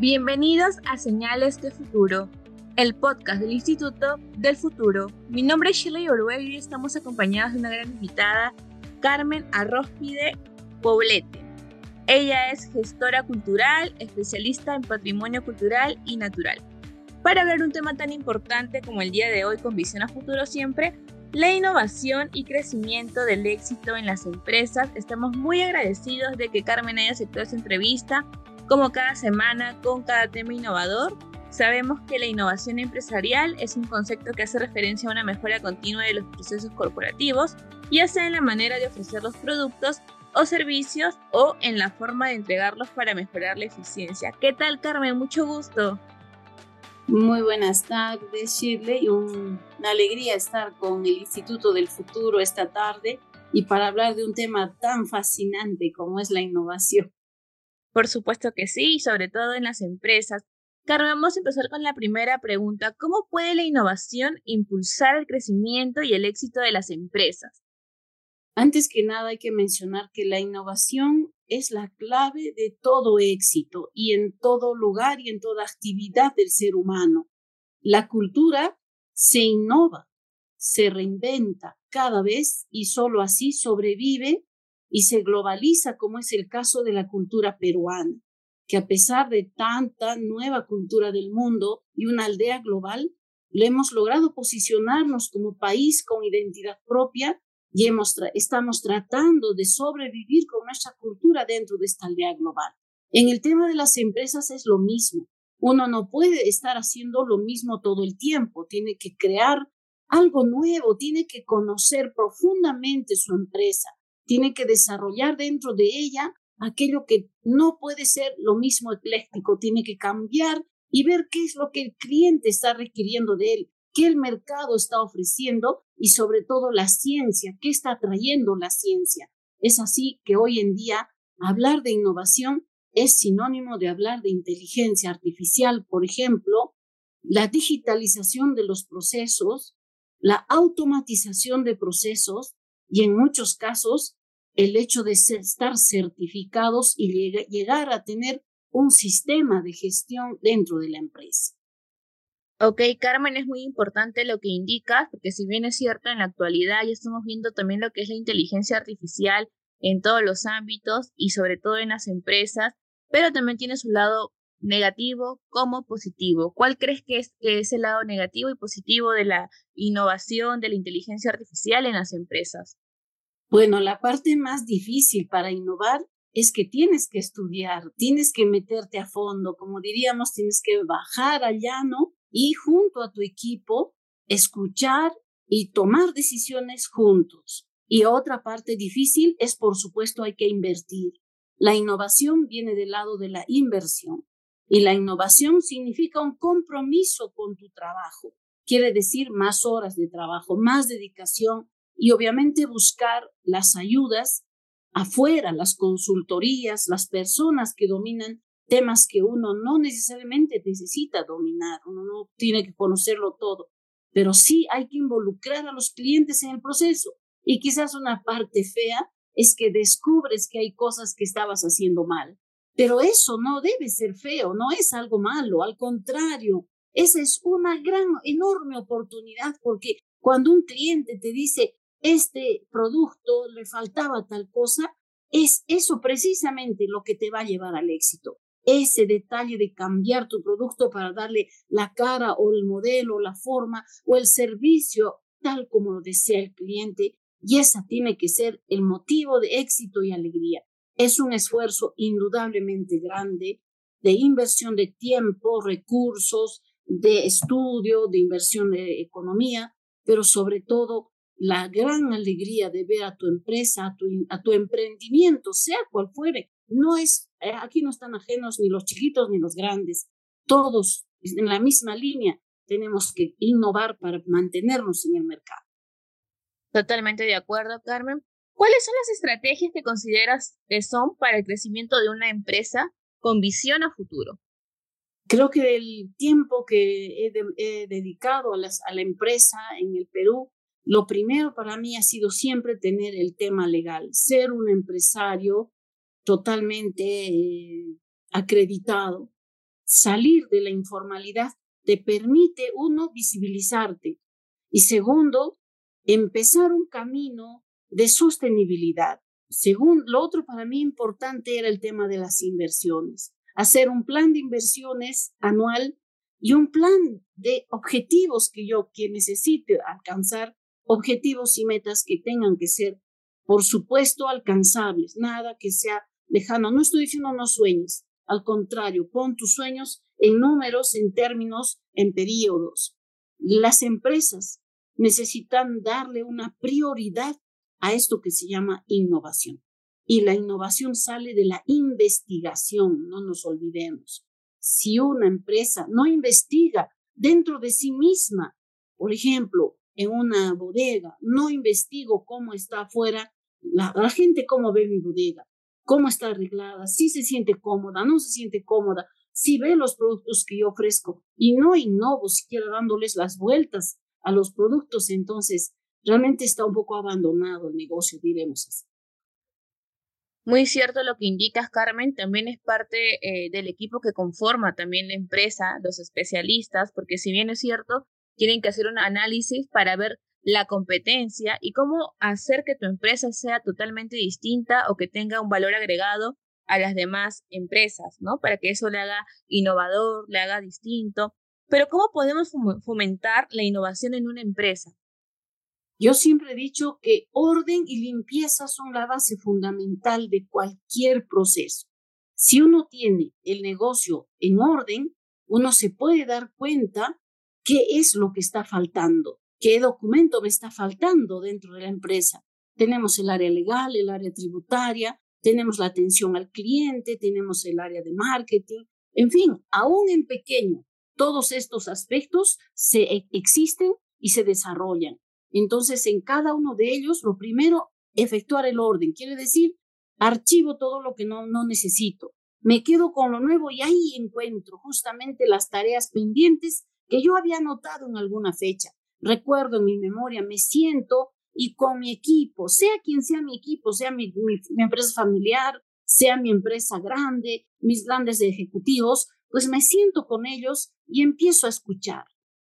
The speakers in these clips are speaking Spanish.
Bienvenidos a Señales de Futuro, el podcast del Instituto del Futuro. Mi nombre es Shirley Oruel y estamos acompañados de una gran invitada, Carmen Arróspide Poblete. Ella es gestora cultural, especialista en patrimonio cultural y natural. Para hablar un tema tan importante como el día de hoy con visión a futuro siempre, la innovación y crecimiento del éxito en las empresas, estamos muy agradecidos de que Carmen haya aceptado esta entrevista como cada semana con cada tema innovador. Sabemos que la innovación empresarial es un concepto que hace referencia a una mejora continua de los procesos corporativos, ya sea en la manera de ofrecer los productos o servicios o en la forma de entregarlos para mejorar la eficiencia. ¿Qué tal, Carmen? Mucho gusto. Muy buenas tardes, Shirley. una alegría estar con el Instituto del Futuro esta tarde y para hablar de un tema tan fascinante como es la innovación. Por supuesto que sí, sobre todo en las empresas. Carmen, vamos a empezar con la primera pregunta. ¿Cómo puede la innovación impulsar el crecimiento y el éxito de las empresas? Antes que nada hay que mencionar que la innovación es la clave de todo éxito y en todo lugar y en toda actividad del ser humano. La cultura se innova, se reinventa cada vez y solo así sobrevive y se globaliza, como es el caso de la cultura peruana, que a pesar de tanta nueva cultura del mundo y una aldea global, le hemos logrado posicionarnos como país con identidad propia y estamos tratando de sobrevivir con nuestra cultura dentro de esta aldea global. En el tema de las empresas es lo mismo. Uno no puede estar haciendo lo mismo todo el tiempo, tiene que crear algo nuevo, tiene que conocer profundamente su empresa, tiene que desarrollar dentro de ella aquello que no puede ser lo mismo ecléctico, tiene que cambiar y ver qué es lo que el cliente está requiriendo de él, qué el mercado está ofreciendo y sobre todo la ciencia, qué está trayendo la ciencia. Es así que hoy en día hablar de innovación es sinónimo de hablar de inteligencia artificial, por ejemplo, la digitalización de los procesos, la automatización de procesos y en muchos casos el hecho de estar certificados y llegar a tener un sistema de gestión dentro de la empresa. Ok, Carmen, es muy importante lo que indicas, porque si bien es cierto, en la actualidad ya estamos viendo también lo que es la inteligencia artificial en todos los ámbitos y sobre todo en las empresas, pero también tiene su lado negativo como positivo. ¿Cuál crees que es, que es el lado negativo y positivo de la innovación, de la inteligencia artificial en las empresas? Bueno, la parte más difícil para innovar es que tienes que estudiar, tienes que meterte a fondo, como diríamos, tienes que bajar al llano y junto a tu equipo escuchar y tomar decisiones juntos. Y otra parte difícil es, por supuesto, hay que invertir. La innovación viene del lado de la inversión y la innovación significa un compromiso con tu trabajo. Quiere decir más horas de trabajo, más dedicación, y obviamente buscar las ayudas afuera, las consultorías, las personas que dominan temas que uno no necesariamente necesita dominar, uno no tiene que conocerlo todo, pero sí hay que involucrar a los clientes en el proceso. Y quizás una parte fea es que descubres que hay cosas que estabas haciendo mal. Pero eso no debe ser feo, no es algo malo, al contrario, esa es una gran, enorme oportunidad porque cuando un cliente te dice, este producto le faltaba tal cosa, es eso precisamente lo que te va a llevar al éxito. Ese detalle de cambiar tu producto para darle la cara o el modelo, la forma o el servicio tal como lo desea el cliente. Y esa tiene que ser el motivo de éxito y alegría. Es un esfuerzo indudablemente grande de inversión de tiempo, recursos, de estudio, de inversión de economía, pero sobre todo la gran alegría de ver a tu empresa, a tu, a tu emprendimiento, sea cual fuere. No es, eh, aquí no están ajenos ni los chiquitos ni los grandes. Todos en la misma línea tenemos que innovar para mantenernos en el mercado. Totalmente de acuerdo, Carmen. ¿Cuáles son las estrategias que consideras que son para el crecimiento de una empresa con visión a futuro? Creo que el tiempo que he, dedicado a, las, a la empresa en el Perú lo primero para mí ha sido siempre tener el tema legal, ser un empresario totalmente eh, acreditado, salir de la informalidad te permite, uno, visibilizarte y segundo, empezar un camino de sostenibilidad. Según lo otro para mí importante era el tema de las inversiones. Hacer un plan de inversiones anual y un plan de objetivos que yo que necesite alcanzar, objetivos y metas que tengan que ser, por supuesto, alcanzables, nada que sea lejano. No estoy diciendo no sueños, al contrario, pon tus sueños en números, en términos, en periodos. Las empresas necesitan darle una prioridad a esto que se llama innovación. Y la innovación sale de la investigación, no nos olvidemos. Si una empresa no investiga dentro de sí misma, por ejemplo, en una bodega, no investigo cómo está afuera, la, gente cómo ve mi bodega, cómo está arreglada, si se siente cómoda, no se siente cómoda, si ve los productos que yo ofrezco y no innovo siquiera dándoles las vueltas a los productos, entonces realmente está un poco abandonado el negocio, diremos así. Muy cierto lo que indicas, Carmen. También es parte eh, del equipo que conforma también la empresa, los especialistas, porque si bien es cierto, tienen que hacer un análisis para ver la competencia y cómo hacer que tu empresa sea totalmente distinta o que tenga un valor agregado a las demás empresas, ¿no? Para que eso le haga innovador, le haga distinto. Pero ¿cómo podemos fomentar la innovación en una empresa? Yo siempre he dicho que orden y limpieza son la base fundamental de cualquier proceso. Si uno tiene el negocio en orden, uno se puede dar cuenta qué es lo que está faltando qué documento me está faltando dentro de la empresa. Tenemos el área legal, el área tributaria, tenemos la atención al cliente, tenemos el área de marketing, en fin, aún en pequeño, todos estos aspectos se e, existen y se desarrollan. Entonces, en cada uno de ellos, lo primero, efectuar el orden, quiere decir, archivo todo lo que no, no necesito, me quedo con lo nuevo y ahí encuentro justamente las tareas pendientes que yo había anotado en alguna fecha recuerdo en mi memoria, me siento y con mi equipo, sea quien sea mi equipo, sea mi, empresa familiar, sea mi empresa grande, mis grandes ejecutivos, pues me siento con ellos y empiezo a escuchar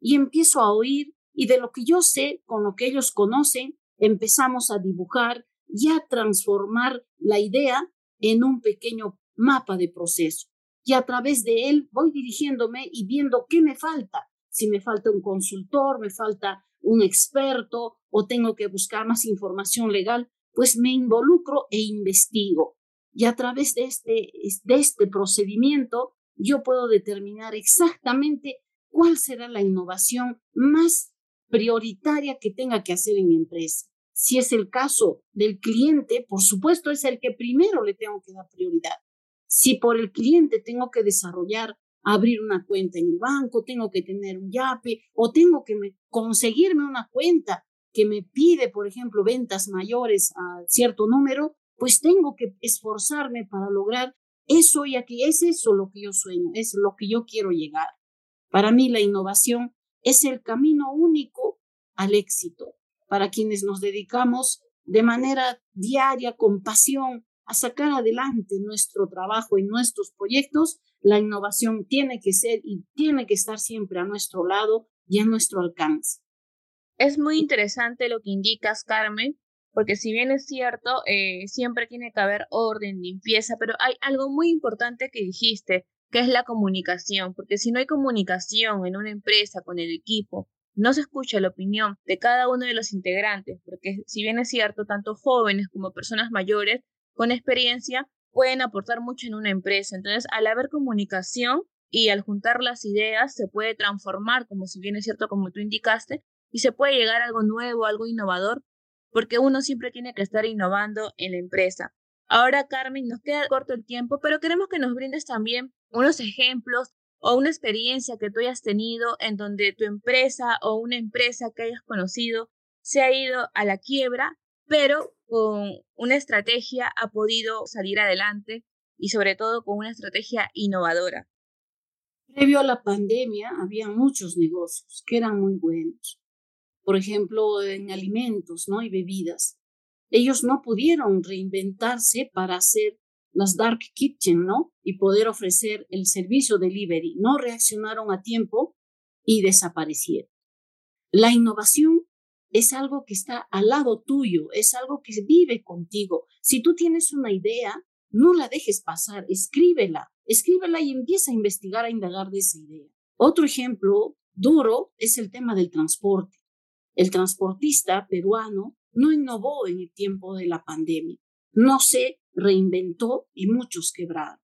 y empiezo a oír y de lo que yo sé, con lo que ellos conocen, empezamos a dibujar y a transformar la idea en un pequeño mapa de proceso. Y a través de él voy dirigiéndome y viendo qué me falta, si me falta un consultor, me falta un experto o tengo que buscar más información legal, pues me involucro e investigo. Y a través de este, de este procedimiento yo puedo determinar exactamente cuál será la innovación más prioritaria que tenga que hacer en mi empresa. Si es el caso del cliente, por supuesto es el que primero le tengo que dar prioridad. Si por el cliente tengo que desarrollar abrir una cuenta en el banco, tengo que tener un YAPE o tengo que conseguirme una cuenta que me pide, por ejemplo, ventas mayores a cierto número, pues tengo que esforzarme para lograr eso y aquí es eso lo que yo sueño, es lo que yo quiero llegar. Para mí la innovación es el camino único al éxito para quienes nos dedicamos de manera diaria, con pasión, a sacar adelante nuestro trabajo y nuestros proyectos la innovación tiene que ser y tiene que estar siempre a nuestro lado y a nuestro alcance. Es muy interesante lo que indicas, Carmen, porque si bien es cierto, eh, siempre tiene que haber orden, limpieza, pero hay algo muy importante que dijiste, que es la comunicación, porque si no hay comunicación en una empresa con el equipo, no se escucha la opinión de cada uno de los integrantes, porque si bien es cierto, tanto jóvenes como personas mayores con experiencia pueden aportar mucho en una empresa. Entonces, al haber comunicación y al juntar las ideas, se puede transformar, como si bien es cierto, como tú indicaste, y se puede llegar a algo nuevo, algo innovador, porque uno siempre tiene que estar innovando en la empresa. Ahora, Carmen, nos queda corto el tiempo, pero queremos que nos brindes también unos ejemplos o una experiencia que tú hayas tenido en donde tu empresa o una empresa que hayas conocido se ha ido a la quiebra, pero con una estrategia ha podido salir adelante y sobre todo con una estrategia innovadora. Previo a la pandemia había muchos negocios que eran muy buenos. Por ejemplo, en alimentos ¿no? y bebidas. Ellos no pudieron reinventarse para hacer las dark kitchen, ¿no? Y poder ofrecer el servicio delivery. No reaccionaron a tiempo y desaparecieron. La innovación es algo que está al lado tuyo, es algo que vive contigo. Si tú tienes una idea, no la dejes pasar, escríbela, escríbela y empieza a investigar, a indagar de esa idea. Otro ejemplo duro es el tema del transporte. El transportista peruano no innovó en el tiempo de la pandemia, no se reinventó y muchos quebraron.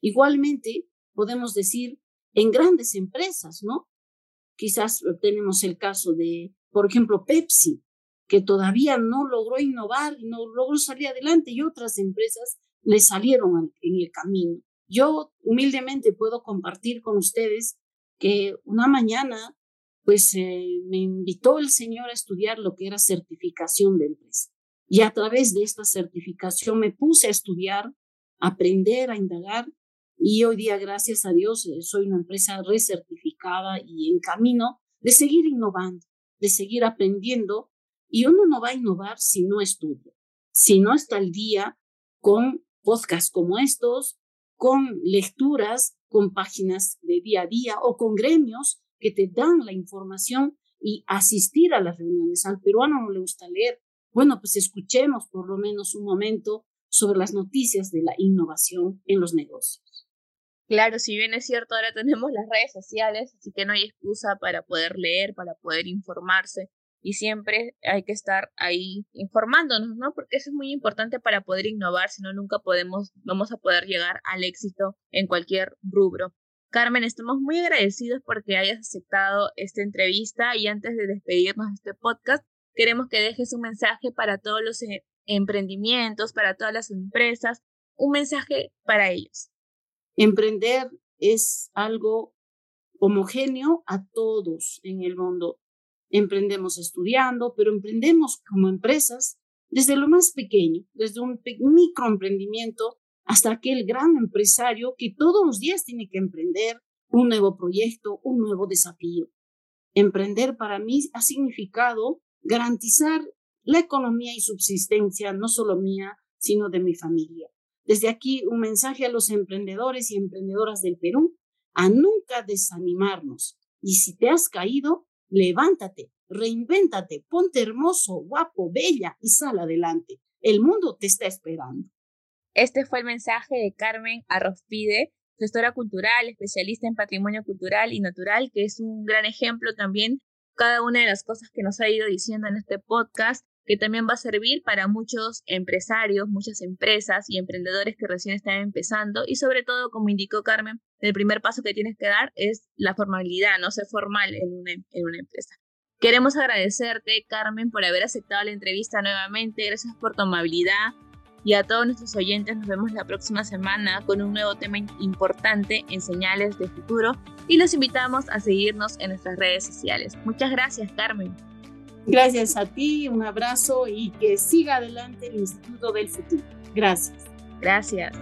Igualmente, podemos decir en grandes empresas, ¿no? Quizás tenemos el caso de, por ejemplo, Pepsi, que todavía no logró innovar, no logró salir adelante y otras empresas le salieron en el camino. Yo humildemente puedo compartir con ustedes que una mañana, pues eh, me invitó el Señor a estudiar lo que era certificación de empresa. Y a través de esta certificación me puse a estudiar, a aprender, a indagar. Y hoy día, gracias a Dios, eh, soy una empresa recertificada y en camino de seguir innovando, de seguir aprendiendo. Y uno no va a innovar si no estudia, si no está al día con podcasts como estos, con lecturas, con páginas de día a día o con gremios que te dan la información y asistir a las reuniones. Al peruano no le gusta leer. Bueno, pues escuchemos por lo menos un momento sobre las noticias de la innovación en los negocios. Claro, si bien es cierto, ahora tenemos las redes sociales, así que no hay excusa para poder leer, para poder informarse y siempre hay que estar ahí informándonos, ¿no? Porque eso es muy importante para poder innovar, si no nunca podemos, vamos a poder llegar al éxito en cualquier rubro. Carmen, estamos muy agradecidos porque hayas aceptado esta entrevista y antes de despedirnos de este podcast, queremos que dejes un mensaje para todos los eh, emprendimientos, para todas las empresas, un mensaje para ellos. Emprender es algo homogéneo a todos en el mundo emprendemos estudiando, pero emprendemos como empresas desde lo más pequeño, desde un microemprendimiento hasta aquel gran empresario que todos los días tiene que emprender un nuevo proyecto, un nuevo desafío. Emprender para mí ha significado garantizar la economía y subsistencia, no solo mía, sino de mi familia. Desde aquí un mensaje a los emprendedores y emprendedoras del Perú, a nunca desanimarnos. Y si te has caído, levántate, reinvéntate, ponte hermoso, guapo, bella y sal adelante. El mundo te está esperando. Este fue el mensaje de Carmen Arrozpide, gestora cultural, especialista en patrimonio cultural y natural, que es un gran ejemplo también cada una de las cosas que nos ha ido diciendo en este podcast, que también va a servir para muchos empresarios, muchas empresas y emprendedores que recién están empezando y sobre todo, como indicó Carmen, el primer paso que tienes que dar es la formalidad, no ser formal en una, empresa. Queremos agradecerte, Carmen, por haber aceptado la entrevista nuevamente. Gracias por tu amabilidad. Y a todos nuestros oyentes nos vemos la próxima semana con un nuevo tema importante en Señales de Futuro y los invitamos a seguirnos en nuestras redes sociales. Muchas gracias, Carmen. Gracias a ti, un abrazo y que siga adelante el Instituto del Futuro. Gracias. Gracias.